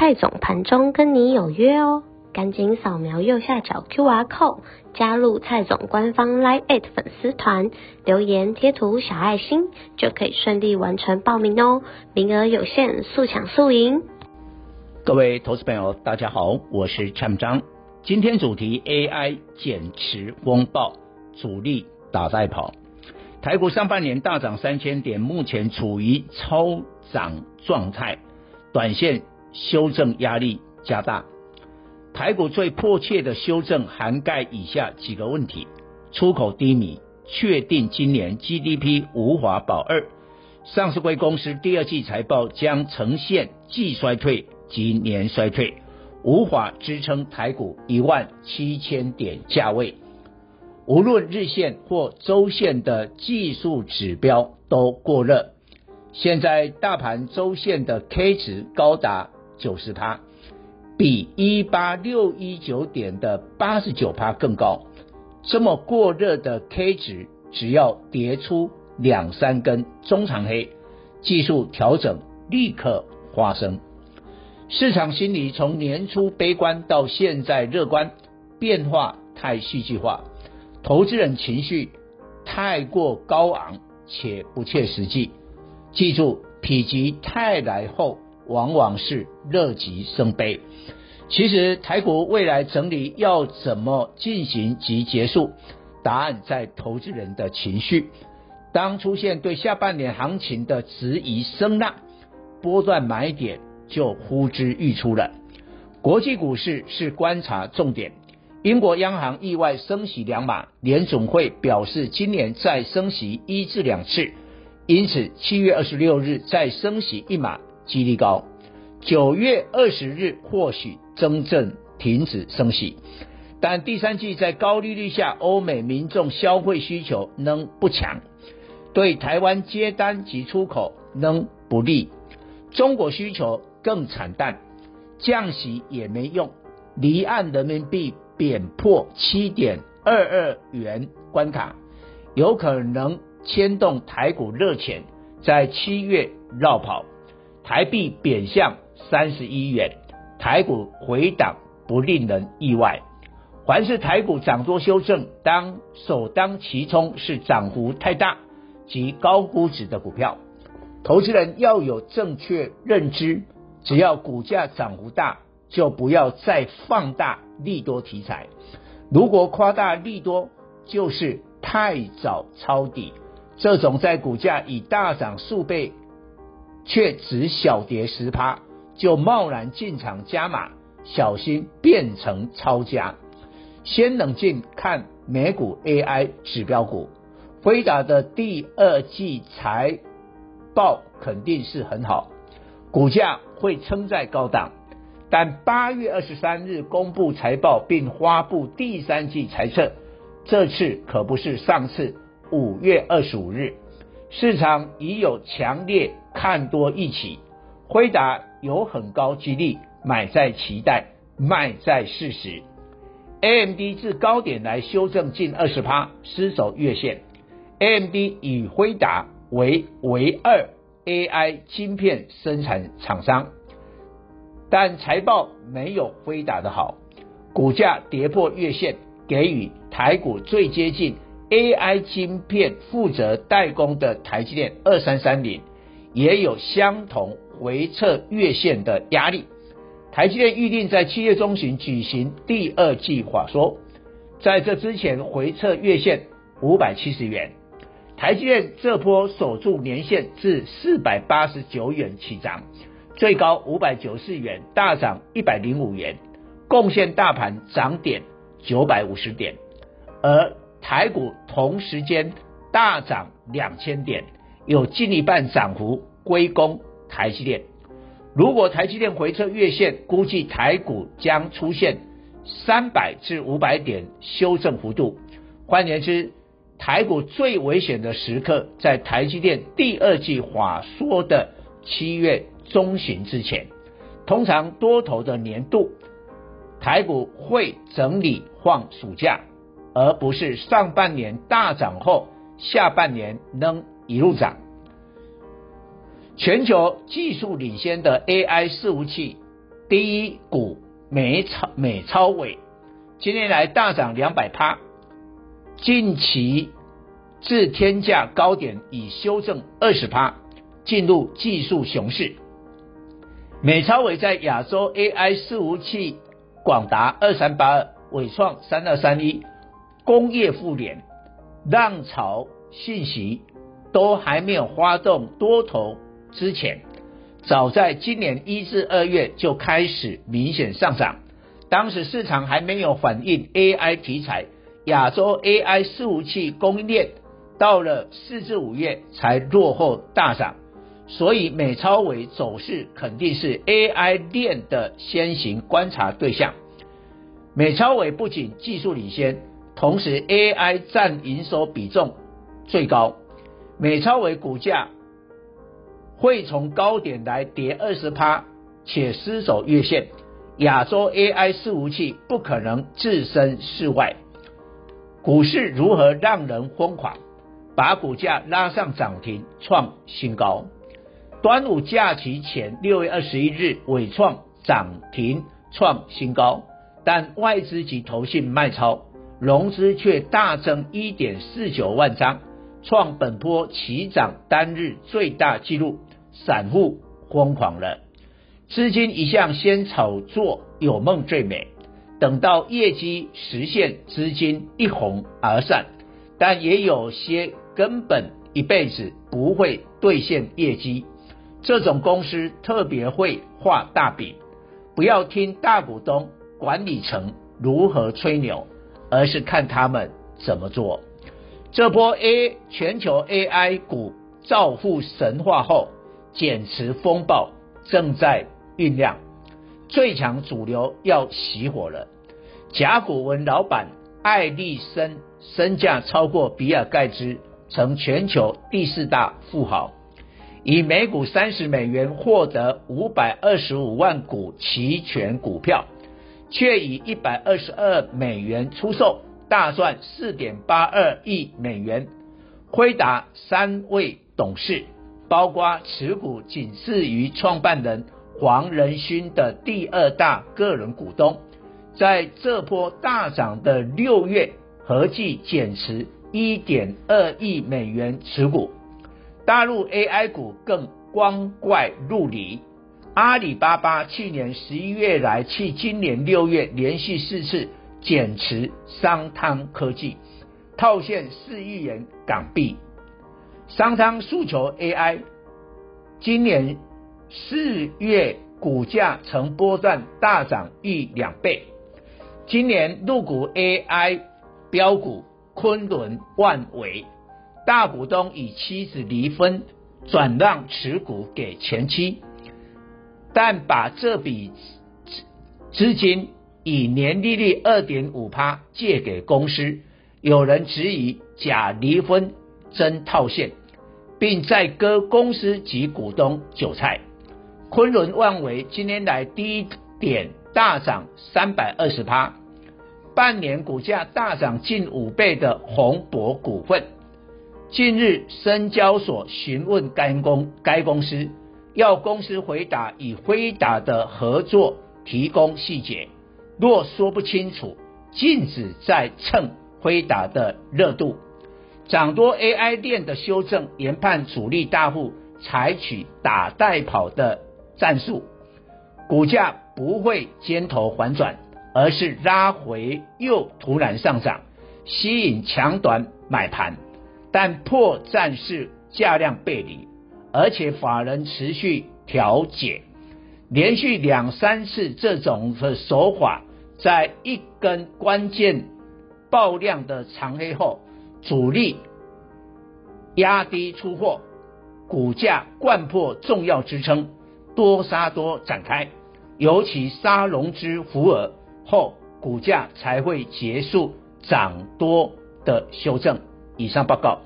蔡总盘中跟你有约哦，赶紧扫描右下角 QR code 加入蔡总官方 Line@ 粉丝团，留言贴图小爱心就可以顺利完成报名哦，名额有限，速抢速赢。各位投资朋友，大家好，我是蔡章，今天主题 AI 减持风暴，主力打带跑，台股上半年大涨三千点，目前处于超涨状态，短线。修正压力加大，台股最迫切的修正涵盖以下几个问题：出口低迷，确定今年 GDP 无法保二；上市柜公司第二季财报将呈现季衰退及年衰退，无法支撑台股一万七千点价位。无论日线或周线的技术指标都过热，现在大盘周线的 K 值高达。九十趴，比一八六一九点的八十九趴更高。这么过热的 K 值，只要跌出两三根中长黑，技术调整立刻发生。市场心理从年初悲观到现在乐观，变化太戏剧化，投资人情绪太过高昂且不切实际。记住，否极泰来后。往往是乐极生悲。其实台股未来整理要怎么进行及结束，答案在投资人的情绪。当出现对下半年行情的质疑声浪，波段买点就呼之欲出了。国际股市是观察重点。英国央行意外升息两码，联总会表示今年再升息一至两次，因此七月二十六日再升息一码。几率高，九月二十日或许真正停止升息，但第三季在高利率下，欧美民众消费需求仍不强，对台湾接单及出口仍不利，中国需求更惨淡，降息也没用，离岸人民币贬破七点二二元关卡，有可能牵动台股热钱在七月绕跑。台币贬向三十一元，台股回档不令人意外。凡是台股涨多修正，当首当其冲是涨幅太大及高估值的股票。投资人要有正确认知，只要股价涨幅大，就不要再放大利多题材。如果夸大利多，就是太早抄底。这种在股价已大涨数倍。却只小跌十趴，就贸然进场加码，小心变成抄家。先冷静看美股 AI 指标股，辉达的第二季财报肯定是很好，股价会撑在高档。但八月二十三日公布财报并发布第三季财测，这次可不是上次五月二十五日。市场已有强烈看多一起，辉达有很高几率买在期待，卖在事实。AMD 自高点来修正近二十趴，失守月线。AMD 与辉达为唯二 AI 晶片生产厂商，但财报没有辉达的好，股价跌破月线，给予台股最接近。AI 晶片负责代工的台积电二三三零也有相同回测月线的压力。台积电预定在七月中旬举行第二季法说，在这之前回测月线五百七十元。台积电这波守住年线至四百八十九元起涨，最高五百九十元，大涨一百零五元，贡献大盘涨点九百五十点，而。台股同时间大涨两千点，有近一半涨幅归功台积电。如果台积电回撤月线，估计台股将出现三百至五百点修正幅度。换言之，台股最危险的时刻在台积电第二季法说的七月中旬之前。通常多头的年度，台股会整理放暑假，而不是上半年大涨后，下半年能一路涨。全球技术领先的 AI 伺服器第一股美超美超微，今年来大涨两百趴，近期至天价高点已修正二十趴，进入技术熊市。美超伟在亚洲 AI 伺服器广达二三八二、纬创三二三一、工业富联、浪潮信息都还没有发动多头。之前，早在今年一至二月就开始明显上涨，当时市场还没有反映 AI 题材，亚洲 AI 伺服器供应链到了四至五月才落后大涨，所以美超伟走势肯定是 AI 链的先行观察对象。美超伟不仅技术领先，同时 AI 占营收比重最高，美超伟股价。会从高点来跌二十趴，且失守月线，亚洲 AI 伺服器不可能置身事外。股市如何让人疯狂，把股价拉上涨停创新高？端午假期前六月二十一日，尾创涨停创新高，但外资及投信卖超，融资却大增一点四九万张，创本波起涨单日最大纪录。散户疯狂了，资金一向先炒作有梦最美，等到业绩实现，资金一哄而散。但也有些根本一辈子不会兑现业绩，这种公司特别会画大饼。不要听大股东管理层如何吹牛，而是看他们怎么做。这波 A 全球 AI 股造富神话后。减持风暴正在酝酿，最强主流要熄火了。甲骨文老板艾力森身价超过比尔盖茨，成全球第四大富豪，以每股三十美元获得五百二十五万股期权股票，却以一百二十二美元出售，大赚四点八二亿美元。辉达三位董事。包括持股仅次于创办人黄仁勋的第二大个人股东，在这波大涨的六月，合计减持一点二亿美元持股。大陆 AI 股更光怪陆离，阿里巴巴去年十一月来，去今年六月连续四次减持商汤科技，套现四亿元港币。商汤诉求 AI，今年四月股价曾波段大涨逾两倍。今年入股 AI 标股昆仑万维，大股东与妻子离婚，转让持股给前妻，但把这笔资金以年利率二点五趴借给公司，有人质疑假离婚真套现。并再割公司及股东韭菜。昆仑万维今天来低点大涨三百二十趴，半年股价大涨近五倍的宏博股份，近日深交所询问该公该公司，要公司回答与辉达的合作提供细节，若说不清楚，禁止再蹭辉达的热度。涨多 AI 链的修正，研判主力大户采取打带跑的战术，股价不会尖头反转，而是拉回又突然上涨，吸引强短买盘，但破暂时价量背离，而且法人持续调节，连续两三次这种的手法，在一根关键爆量的长黑后。主力压低出货，股价掼破重要支撑，多杀多展开，尤其杀融资余额后，股价才会结束涨多的修正。以上报告。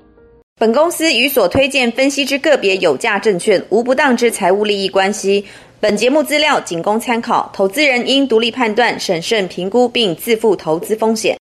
本公司与所推荐分析之个别有价证券无不当之财务利益关系。本节目资料仅供参考，投资人应独立判断、审慎评估并自负投资风险。